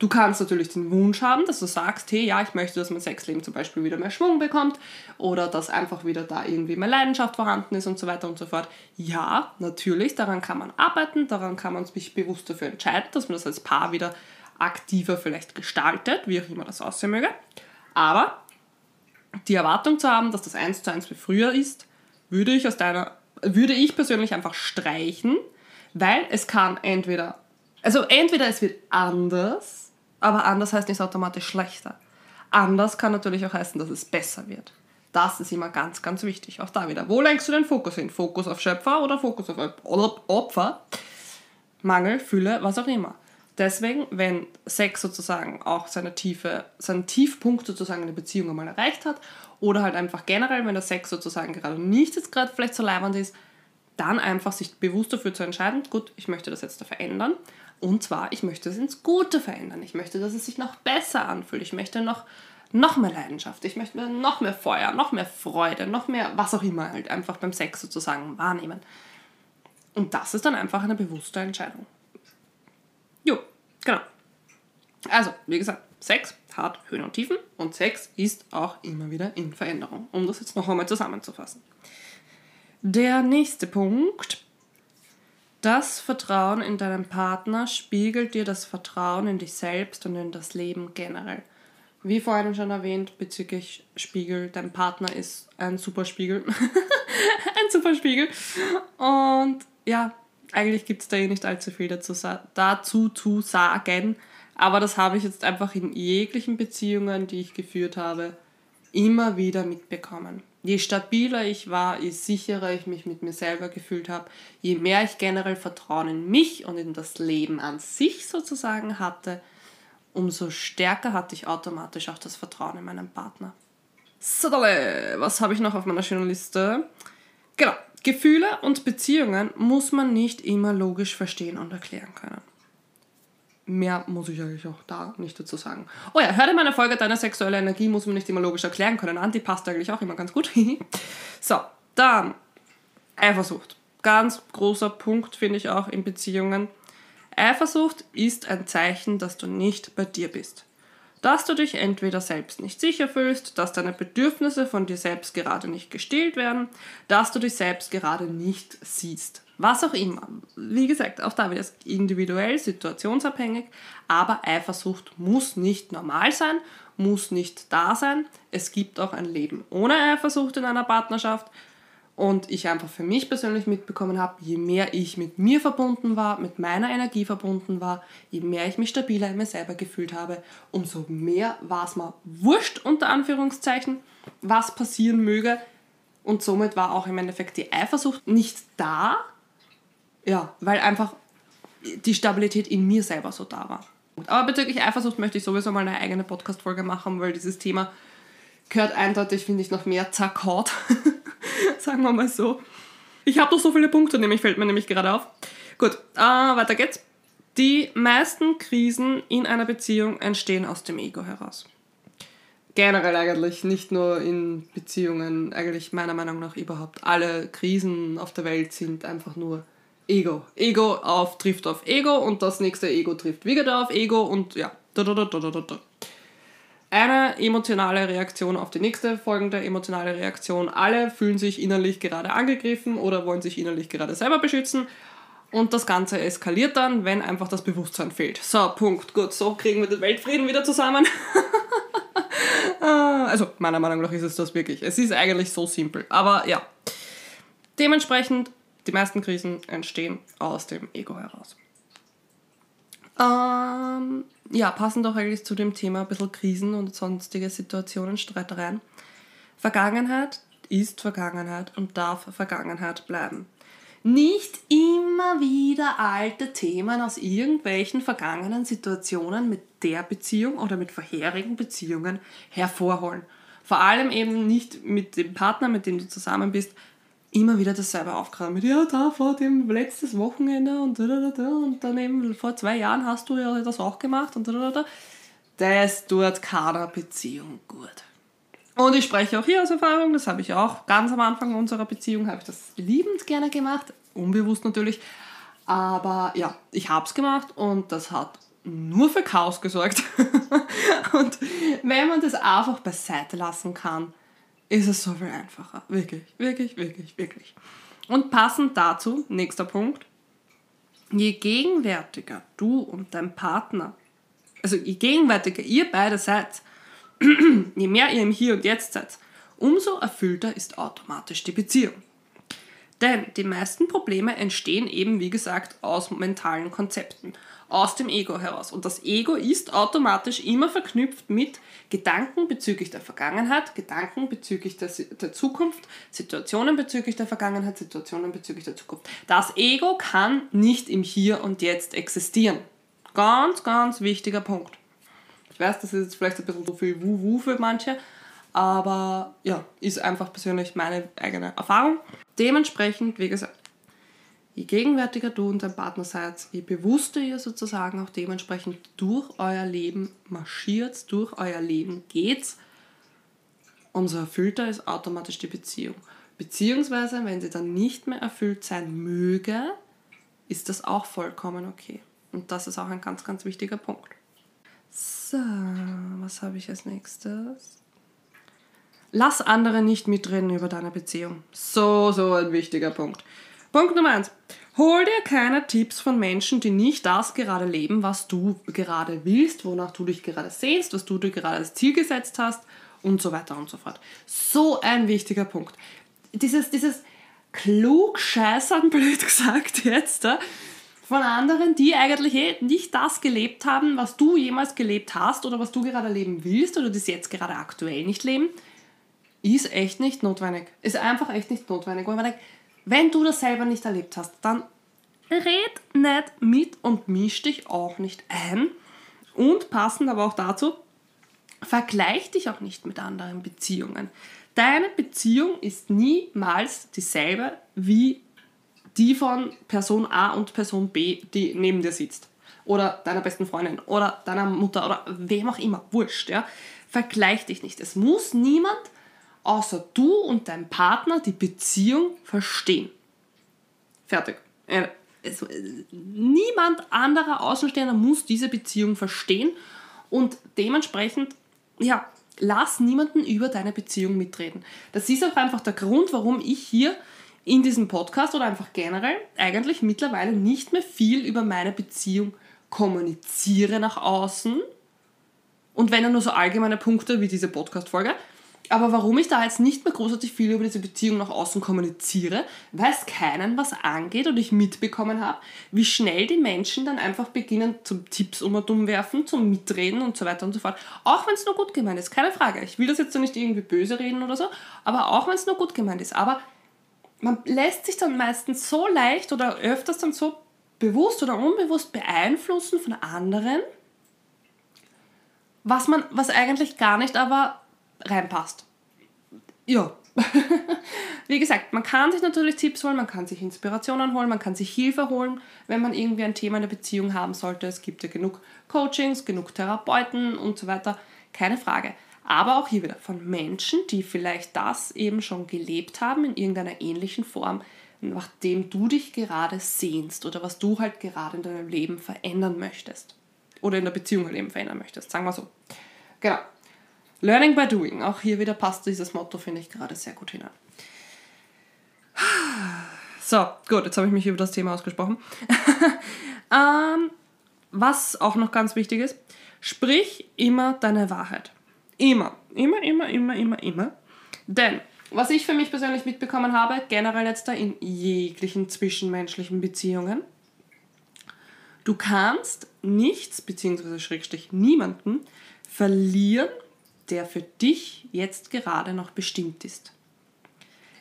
Du kannst natürlich den Wunsch haben, dass du sagst, hey, ja, ich möchte, dass mein Sexleben zum Beispiel wieder mehr Schwung bekommt oder dass einfach wieder da irgendwie mehr Leidenschaft vorhanden ist und so weiter und so fort. Ja, natürlich, daran kann man arbeiten, daran kann man sich bewusst dafür entscheiden, dass man das als Paar wieder aktiver vielleicht gestaltet, wie auch immer das aussehen möge. Aber die Erwartung zu haben, dass das eins zu eins wie früher ist, würde ich aus deiner, würde ich persönlich einfach streichen, weil es kann entweder, also entweder es wird anders aber anders heißt nicht automatisch schlechter. Anders kann natürlich auch heißen, dass es besser wird. Das ist immer ganz, ganz wichtig. Auch da wieder. Wo lenkst du den Fokus hin? Fokus auf Schöpfer oder Fokus auf Opfer? Mangel, Fülle, was auch immer. Deswegen, wenn Sex sozusagen auch seine Tiefe, seinen Tiefpunkt sozusagen in der Beziehung einmal erreicht hat, oder halt einfach generell, wenn der Sex sozusagen gerade nicht jetzt gerade vielleicht so leibend ist, dann einfach sich bewusst dafür zu entscheiden, gut, ich möchte das jetzt da verändern und zwar, ich möchte es ins Gute verändern. Ich möchte, dass es sich noch besser anfühlt. Ich möchte noch, noch mehr Leidenschaft. Ich möchte noch mehr Feuer, noch mehr Freude, noch mehr, was auch immer halt einfach beim Sex sozusagen wahrnehmen. Und das ist dann einfach eine bewusste Entscheidung. Jo, genau. Also, wie gesagt, Sex hat Höhen und Tiefen und Sex ist auch immer wieder in Veränderung, um das jetzt noch einmal zusammenzufassen. Der nächste Punkt das Vertrauen in deinen Partner spiegelt dir das Vertrauen in dich selbst und in das Leben generell. Wie vorhin schon erwähnt, bezüglich Spiegel, dein Partner ist ein super Spiegel. ein super Spiegel. Und ja, eigentlich gibt es da eh nicht allzu viel dazu, dazu zu sagen. Aber das habe ich jetzt einfach in jeglichen Beziehungen, die ich geführt habe, immer wieder mitbekommen. Je stabiler ich war, je sicherer ich mich mit mir selber gefühlt habe, je mehr ich generell Vertrauen in mich und in das Leben an sich sozusagen hatte, umso stärker hatte ich automatisch auch das Vertrauen in meinen Partner. So, was habe ich noch auf meiner schönen Liste? Genau, Gefühle und Beziehungen muss man nicht immer logisch verstehen und erklären können mehr muss ich eigentlich auch da nicht dazu sagen. Oh ja, hör dir meine Folge Deine sexuelle Energie muss man nicht immer logisch erklären können an. Die passt eigentlich auch immer ganz gut. so, dann Eifersucht. Ganz großer Punkt finde ich auch in Beziehungen. Eifersucht ist ein Zeichen, dass du nicht bei dir bist. Dass du dich entweder selbst nicht sicher fühlst, dass deine Bedürfnisse von dir selbst gerade nicht gestillt werden, dass du dich selbst gerade nicht siehst. Was auch immer. Wie gesagt, auch da wieder individuell, situationsabhängig, aber Eifersucht muss nicht normal sein, muss nicht da sein. Es gibt auch ein Leben ohne Eifersucht in einer Partnerschaft. Und ich einfach für mich persönlich mitbekommen habe, je mehr ich mit mir verbunden war, mit meiner Energie verbunden war, je mehr ich mich stabiler in mir selber gefühlt habe, umso mehr war es mir wurscht, unter Anführungszeichen, was passieren möge. Und somit war auch im Endeffekt die Eifersucht nicht da, ja, weil einfach die Stabilität in mir selber so da war. Aber bezüglich Eifersucht möchte ich sowieso mal eine eigene Podcast-Folge machen, weil dieses Thema gehört eindeutig, finde ich, noch mehr zerkaut. Sagen wir mal so. Ich habe noch so viele Punkte, nämlich fällt mir nämlich gerade auf. Gut, äh, weiter geht's. Die meisten Krisen in einer Beziehung entstehen aus dem Ego heraus. Generell eigentlich, nicht nur in Beziehungen, eigentlich meiner Meinung nach überhaupt. Alle Krisen auf der Welt sind einfach nur Ego. Ego auf, trifft auf Ego und das nächste Ego trifft wieder auf Ego und ja. Da, da, da, da, da, da. Eine emotionale Reaktion auf die nächste folgende emotionale Reaktion. Alle fühlen sich innerlich gerade angegriffen oder wollen sich innerlich gerade selber beschützen. Und das Ganze eskaliert dann, wenn einfach das Bewusstsein fehlt. So, Punkt. Gut, so kriegen wir den Weltfrieden wieder zusammen. Ah, also, meiner Meinung nach ist es das wirklich. Es ist eigentlich so simpel. Aber ja. Dementsprechend, die meisten Krisen entstehen aus dem Ego heraus. Ähm, ja, passend auch eigentlich zu dem Thema ein bisschen Krisen und sonstige Situationen, Streitereien. Vergangenheit ist Vergangenheit und darf Vergangenheit bleiben. Nicht immer wieder alte Themen aus irgendwelchen vergangenen Situationen mit der Beziehung oder mit vorherigen Beziehungen hervorholen. Vor allem eben nicht mit dem Partner, mit dem du zusammen bist, immer wieder dasselbe aufgraben. Mit, ja, da vor dem letztes Wochenende und da, da, da, und dann eben vor zwei Jahren hast du ja das auch gemacht und da, da, da. Das tut keiner Beziehung gut. Und ich spreche auch hier aus Erfahrung, das habe ich auch ganz am Anfang unserer Beziehung, habe ich das liebend gerne gemacht, unbewusst natürlich. Aber ja, ich habe es gemacht und das hat nur für Chaos gesorgt. und wenn man das einfach beiseite lassen kann, ist es so viel einfacher. Wirklich, wirklich, wirklich, wirklich. Und passend dazu, nächster Punkt, je gegenwärtiger du und dein Partner, also je gegenwärtiger ihr beide seid, je mehr ihr im Hier und Jetzt seid, umso erfüllter ist automatisch die Beziehung. Denn die meisten Probleme entstehen eben, wie gesagt, aus mentalen Konzepten aus dem Ego heraus. Und das Ego ist automatisch immer verknüpft mit Gedanken bezüglich der Vergangenheit, Gedanken bezüglich der, der Zukunft, Situationen bezüglich der Vergangenheit, Situationen bezüglich der Zukunft. Das Ego kann nicht im Hier und Jetzt existieren. Ganz, ganz wichtiger Punkt. Ich weiß, das ist jetzt vielleicht ein bisschen so viel Wu-Wu für manche, aber ja, ist einfach persönlich meine eigene Erfahrung. Dementsprechend, wie gesagt, je gegenwärtiger du und dein Partner seid, je bewusster ihr sozusagen auch dementsprechend durch euer Leben marschiert, durch euer Leben geht, umso erfüllter ist automatisch die Beziehung. Beziehungsweise, wenn sie dann nicht mehr erfüllt sein möge, ist das auch vollkommen okay. Und das ist auch ein ganz, ganz wichtiger Punkt. So, was habe ich als nächstes? Lass andere nicht mitreden über deine Beziehung. So, so ein wichtiger Punkt. Punkt Nummer eins. Hol dir keine Tipps von Menschen, die nicht das gerade leben, was du gerade willst, wonach du dich gerade sehnst, was du dir gerade als Ziel gesetzt hast und so weiter und so fort. So ein wichtiger Punkt. Dieses, dieses Klugscheißern, blöd gesagt jetzt, von anderen, die eigentlich eh nicht das gelebt haben, was du jemals gelebt hast oder was du gerade leben willst oder das jetzt gerade aktuell nicht leben, ist echt nicht notwendig. Ist einfach echt nicht notwendig, weil man denkt, wenn du das selber nicht erlebt hast, dann red nicht mit und misch dich auch nicht ein. Und passend aber auch dazu, vergleich dich auch nicht mit anderen Beziehungen. Deine Beziehung ist niemals dieselbe wie die von Person A und Person B, die neben dir sitzt. Oder deiner besten Freundin oder deiner Mutter oder wem auch immer. Wurscht, ja. Vergleich dich nicht. Es muss niemand außer du und dein Partner die Beziehung verstehen. Fertig. Es, niemand anderer Außenstehender muss diese Beziehung verstehen und dementsprechend, ja, lass niemanden über deine Beziehung mitreden. Das ist auch einfach der Grund, warum ich hier in diesem Podcast oder einfach generell eigentlich mittlerweile nicht mehr viel über meine Beziehung kommuniziere nach außen. Und wenn er nur so allgemeine Punkte wie diese Podcast-Folge, aber warum ich da jetzt nicht mehr großartig viel über diese Beziehung nach außen kommuniziere, weil es keinen was angeht und ich mitbekommen habe, wie schnell die Menschen dann einfach beginnen zum Tipps um und werfen, zum Mitreden und so weiter und so fort. Auch wenn es nur gut gemeint ist, keine Frage. Ich will das jetzt so nicht irgendwie böse reden oder so, aber auch wenn es nur gut gemeint ist. Aber man lässt sich dann meistens so leicht oder öfters dann so bewusst oder unbewusst beeinflussen von anderen, was man, was eigentlich gar nicht aber reinpasst. Ja. Wie gesagt, man kann sich natürlich Tipps holen, man kann sich Inspirationen holen, man kann sich Hilfe holen, wenn man irgendwie ein Thema in der Beziehung haben sollte. Es gibt ja genug Coachings, genug Therapeuten und so weiter. Keine Frage. Aber auch hier wieder von Menschen, die vielleicht das eben schon gelebt haben in irgendeiner ähnlichen Form, nachdem du dich gerade sehnst oder was du halt gerade in deinem Leben verändern möchtest. Oder in der Beziehung halt eben verändern möchtest. Sagen wir so. Genau. Learning by doing. Auch hier wieder passt dieses Motto, finde ich, gerade sehr gut hinein. So, gut, jetzt habe ich mich über das Thema ausgesprochen. ähm, was auch noch ganz wichtig ist, sprich immer deine Wahrheit. Immer, immer, immer, immer, immer, immer. Denn, was ich für mich persönlich mitbekommen habe, generell jetzt da in jeglichen zwischenmenschlichen Beziehungen, du kannst nichts, beziehungsweise Schrägstrich niemanden, verlieren, der für dich jetzt gerade noch bestimmt ist.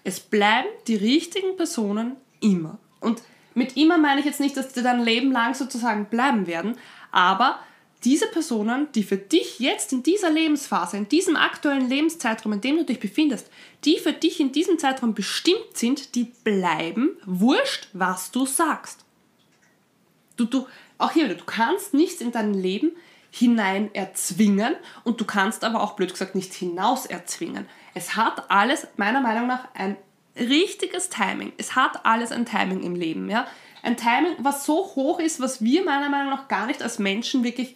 Es bleiben die richtigen Personen immer. Und mit immer meine ich jetzt nicht, dass sie dein Leben lang sozusagen bleiben werden, aber diese Personen, die für dich jetzt in dieser Lebensphase, in diesem aktuellen Lebenszeitraum, in dem du dich befindest, die für dich in diesem Zeitraum bestimmt sind, die bleiben, wurscht, was du sagst. Du, du, auch hier du kannst nichts in dein Leben hinein erzwingen und du kannst aber auch blöd gesagt nicht hinaus erzwingen. Es hat alles meiner Meinung nach ein richtiges Timing. Es hat alles ein Timing im Leben, ja? Ein Timing, was so hoch ist, was wir meiner Meinung nach gar nicht als Menschen wirklich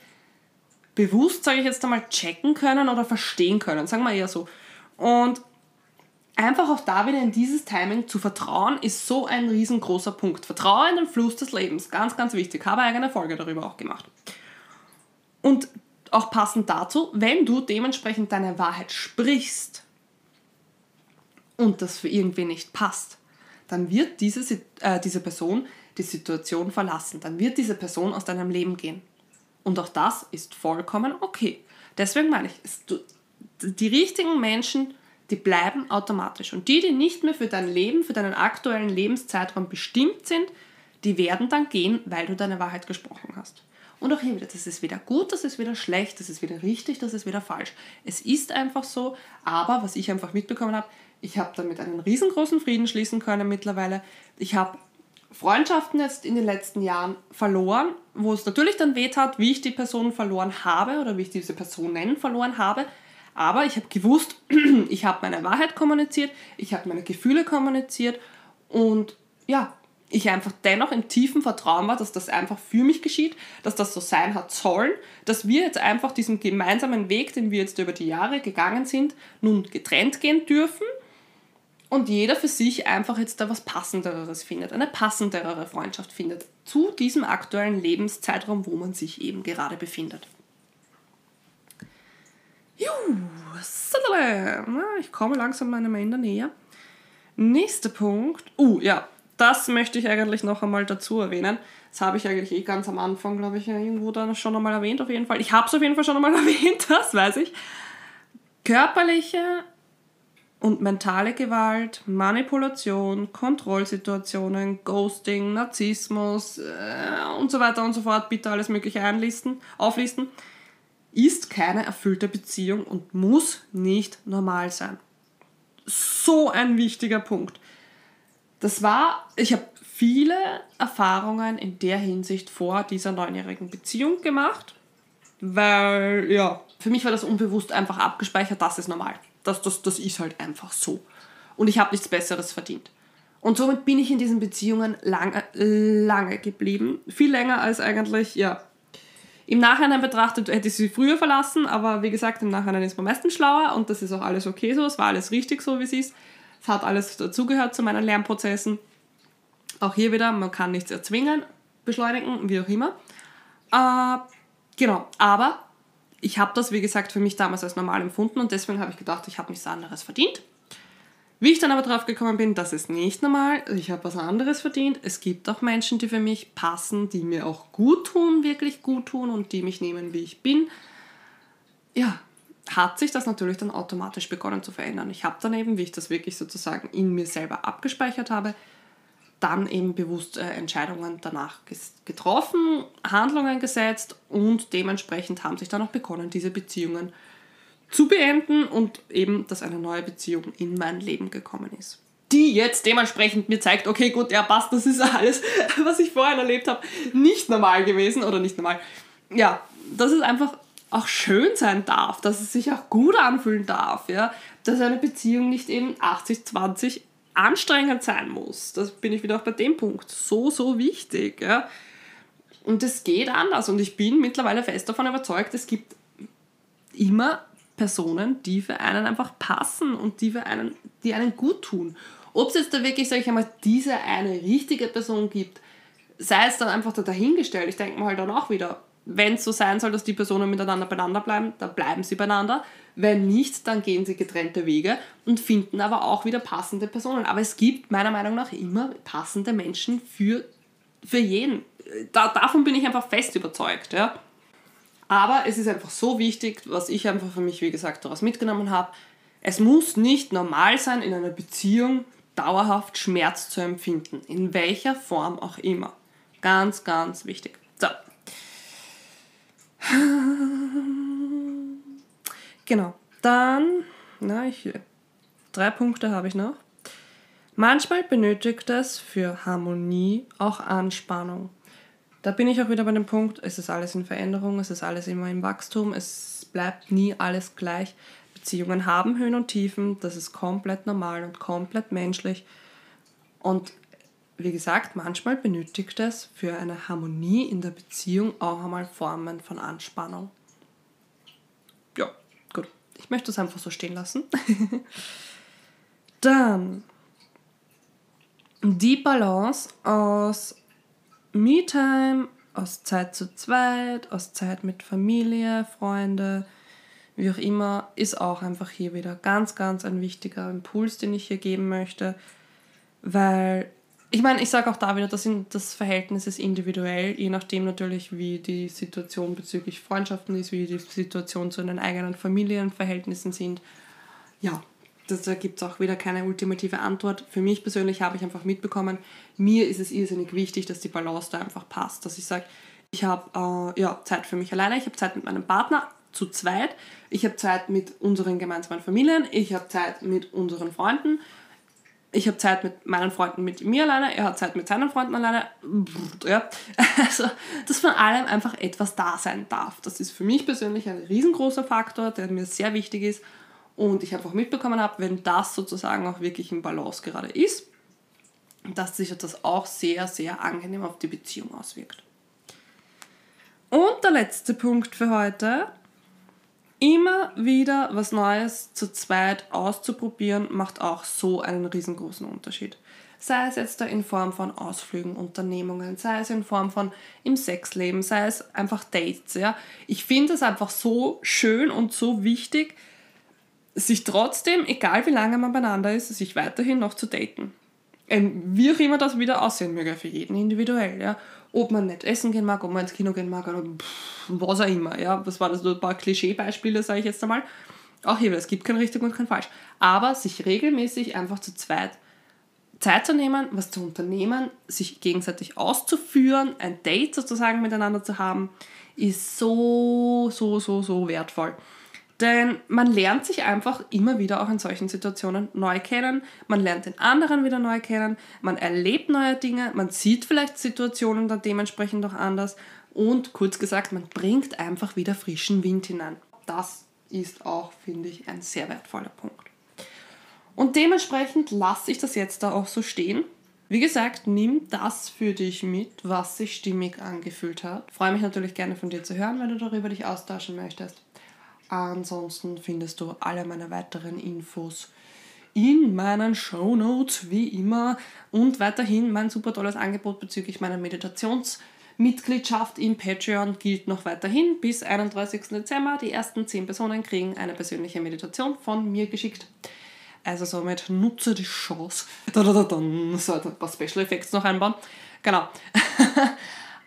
bewusst, sage ich jetzt einmal, checken können oder verstehen können, sagen wir eher so. Und einfach auch da wieder in dieses Timing zu vertrauen, ist so ein riesengroßer Punkt. Vertraue in den Fluss des Lebens, ganz, ganz wichtig. Habe eigene Folge darüber auch gemacht. Und auch passend dazu, wenn du dementsprechend deine Wahrheit sprichst und das für irgendwie nicht passt, dann wird diese, äh, diese Person die Situation verlassen. Dann wird diese Person aus deinem Leben gehen. Und auch das ist vollkommen okay. Deswegen meine ich, es, du, die richtigen Menschen, die bleiben automatisch. Und die, die nicht mehr für dein Leben, für deinen aktuellen Lebenszeitraum bestimmt sind, die werden dann gehen, weil du deine Wahrheit gesprochen hast. Und auch hier wieder, das ist weder gut, das ist weder schlecht, das ist weder richtig, das ist weder falsch. Es ist einfach so, aber was ich einfach mitbekommen habe, ich habe damit einen riesengroßen Frieden schließen können mittlerweile. Ich habe Freundschaften jetzt in den letzten Jahren verloren, wo es natürlich dann weh tat, wie ich die Person verloren habe oder wie ich diese Personen verloren habe. Aber ich habe gewusst, ich habe meine Wahrheit kommuniziert, ich habe meine Gefühle kommuniziert und ja, ich einfach dennoch im tiefen Vertrauen war, dass das einfach für mich geschieht, dass das so sein hat sollen, dass wir jetzt einfach diesen gemeinsamen Weg, den wir jetzt über die Jahre gegangen sind, nun getrennt gehen dürfen und jeder für sich einfach jetzt da was Passenderes findet, eine passendere Freundschaft findet zu diesem aktuellen Lebenszeitraum, wo man sich eben gerade befindet. Juhu, ich komme langsam meinem Ende näher. Nächster Punkt. Uh, ja, das möchte ich eigentlich noch einmal dazu erwähnen. Das habe ich eigentlich eh ganz am Anfang, glaube ich, irgendwo dann schon einmal erwähnt, auf jeden Fall. Ich habe es auf jeden Fall schon einmal erwähnt, das weiß ich. Körperliche und mentale Gewalt, Manipulation, Kontrollsituationen, Ghosting, Narzissmus äh, und so weiter und so fort, bitte alles Mögliche einlisten, auflisten, ist keine erfüllte Beziehung und muss nicht normal sein. So ein wichtiger Punkt. Das war, ich habe viele Erfahrungen in der Hinsicht vor dieser neunjährigen Beziehung gemacht, weil, ja, für mich war das unbewusst einfach abgespeichert, das ist normal. Das, das, das ist halt einfach so. Und ich habe nichts Besseres verdient. Und somit bin ich in diesen Beziehungen lange, lange geblieben. Viel länger als eigentlich, ja. Im Nachhinein betrachtet hätte ich sie früher verlassen, aber wie gesagt, im Nachhinein ist man meistens schlauer und das ist auch alles okay so. Es war alles richtig so, wie es ist. Es hat alles dazugehört zu meinen Lernprozessen. Auch hier wieder, man kann nichts erzwingen, beschleunigen, wie auch immer. Äh, genau, aber ich habe das, wie gesagt, für mich damals als normal empfunden und deswegen habe ich gedacht, ich habe nichts anderes verdient. Wie ich dann aber drauf gekommen bin, das ist nicht normal, ich habe was anderes verdient. Es gibt auch Menschen, die für mich passen, die mir auch gut tun, wirklich gut tun und die mich nehmen, wie ich bin. Ja, hat sich das natürlich dann automatisch begonnen zu verändern. Ich habe dann eben, wie ich das wirklich sozusagen in mir selber abgespeichert habe, dann eben bewusst äh, Entscheidungen danach getroffen, Handlungen gesetzt und dementsprechend haben sich dann auch begonnen, diese Beziehungen zu beenden und eben, dass eine neue Beziehung in mein Leben gekommen ist. Die jetzt dementsprechend mir zeigt, okay, gut, ja, passt, das ist alles, was ich vorher erlebt habe, nicht normal gewesen oder nicht normal. Ja, dass es einfach auch schön sein darf, dass es sich auch gut anfühlen darf, ja, dass eine Beziehung nicht eben 80-20 anstrengend sein muss. Das bin ich wieder auch bei dem Punkt. So, so wichtig. Ja. Und es geht anders. Und ich bin mittlerweile fest davon überzeugt, es gibt immer Personen, die für einen einfach passen und die, für einen, die einen gut tun. Ob es jetzt da wirklich, sage ich einmal, diese eine richtige Person gibt, sei es dann einfach da dahingestellt. Ich denke mal halt dann auch wieder, wenn es so sein soll, dass die Personen miteinander beieinander bleiben, dann bleiben sie beieinander. Wenn nicht, dann gehen sie getrennte Wege und finden aber auch wieder passende Personen. Aber es gibt meiner Meinung nach immer passende Menschen für, für jeden. Da, davon bin ich einfach fest überzeugt. Ja. Aber es ist einfach so wichtig, was ich einfach für mich, wie gesagt, daraus mitgenommen habe. Es muss nicht normal sein, in einer Beziehung dauerhaft Schmerz zu empfinden. In welcher Form auch immer. Ganz, ganz wichtig. Genau. Dann, na, ich, drei Punkte habe ich noch. Manchmal benötigt es für Harmonie auch Anspannung. Da bin ich auch wieder bei dem Punkt, es ist alles in Veränderung, es ist alles immer im Wachstum, es bleibt nie alles gleich. Beziehungen haben Höhen und Tiefen, das ist komplett normal und komplett menschlich. Und wie gesagt, manchmal benötigt es für eine Harmonie in der Beziehung auch einmal Formen von Anspannung. Ja, gut. Ich möchte es einfach so stehen lassen. Dann die Balance aus Me-Time, aus Zeit zu zweit, aus Zeit mit Familie, Freunde, wie auch immer, ist auch einfach hier wieder ganz, ganz ein wichtiger Impuls, den ich hier geben möchte, weil ich meine, ich sage auch da wieder, das, das Verhältnis ist individuell, je nachdem natürlich, wie die Situation bezüglich Freundschaften ist, wie die Situation zu den eigenen Familienverhältnissen sind. Ja, das, da gibt es auch wieder keine ultimative Antwort. Für mich persönlich habe ich einfach mitbekommen, mir ist es irrsinnig wichtig, dass die Balance da einfach passt. Dass ich sage, ich habe äh, ja, Zeit für mich alleine, ich habe Zeit mit meinem Partner zu zweit, ich habe Zeit mit unseren gemeinsamen Familien, ich habe Zeit mit unseren Freunden ich habe Zeit mit meinen Freunden, mit mir alleine, er hat Zeit mit seinen Freunden alleine. Ja. Also, dass von allem einfach etwas da sein darf. Das ist für mich persönlich ein riesengroßer Faktor, der mir sehr wichtig ist. Und ich einfach mitbekommen habe, wenn das sozusagen auch wirklich im Balance gerade ist, dass sich das auch sehr, sehr angenehm auf die Beziehung auswirkt. Und der letzte Punkt für heute immer wieder was Neues zu zweit auszuprobieren, macht auch so einen riesengroßen Unterschied. Sei es jetzt da in Form von Ausflügen, Unternehmungen, sei es in Form von im Sexleben, sei es einfach Dates. Ja. Ich finde es einfach so schön und so wichtig, sich trotzdem, egal wie lange man beieinander ist, sich weiterhin noch zu daten. Ähm, wie auch immer das wieder aussehen möge, für jeden individuell. Ja ob man nicht essen gehen mag, ob man ins Kino gehen mag oder pff, was auch immer. Ja, das waren also ein paar Klischeebeispiele, sage ich jetzt einmal. Auch hier, es gibt kein richtig und kein falsch. Aber sich regelmäßig einfach zu zweit Zeit zu nehmen, was zu unternehmen, sich gegenseitig auszuführen, ein Date sozusagen miteinander zu haben, ist so, so, so, so wertvoll. Denn man lernt sich einfach immer wieder auch in solchen Situationen neu kennen. Man lernt den anderen wieder neu kennen. Man erlebt neue Dinge. Man sieht vielleicht Situationen dann dementsprechend auch anders. Und kurz gesagt, man bringt einfach wieder frischen Wind hinein. Das ist auch, finde ich, ein sehr wertvoller Punkt. Und dementsprechend lasse ich das jetzt da auch so stehen. Wie gesagt, nimm das für dich mit, was sich stimmig angefühlt hat. Freue mich natürlich gerne von dir zu hören, wenn du darüber dich austauschen möchtest. Ansonsten findest du alle meine weiteren Infos in meinen Show Notes wie immer und weiterhin mein super tolles Angebot bezüglich meiner Meditationsmitgliedschaft in Patreon gilt noch weiterhin bis 31. Dezember. Die ersten 10 Personen kriegen eine persönliche Meditation von mir geschickt. Also somit nutze die Chance. So, ein paar Special Effects noch einbauen. Genau.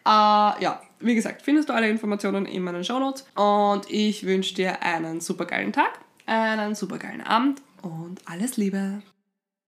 äh, ja, wie gesagt, findest du alle Informationen in meinen Shownotes und ich wünsche dir einen super geilen Tag, einen super geilen Abend und alles Liebe.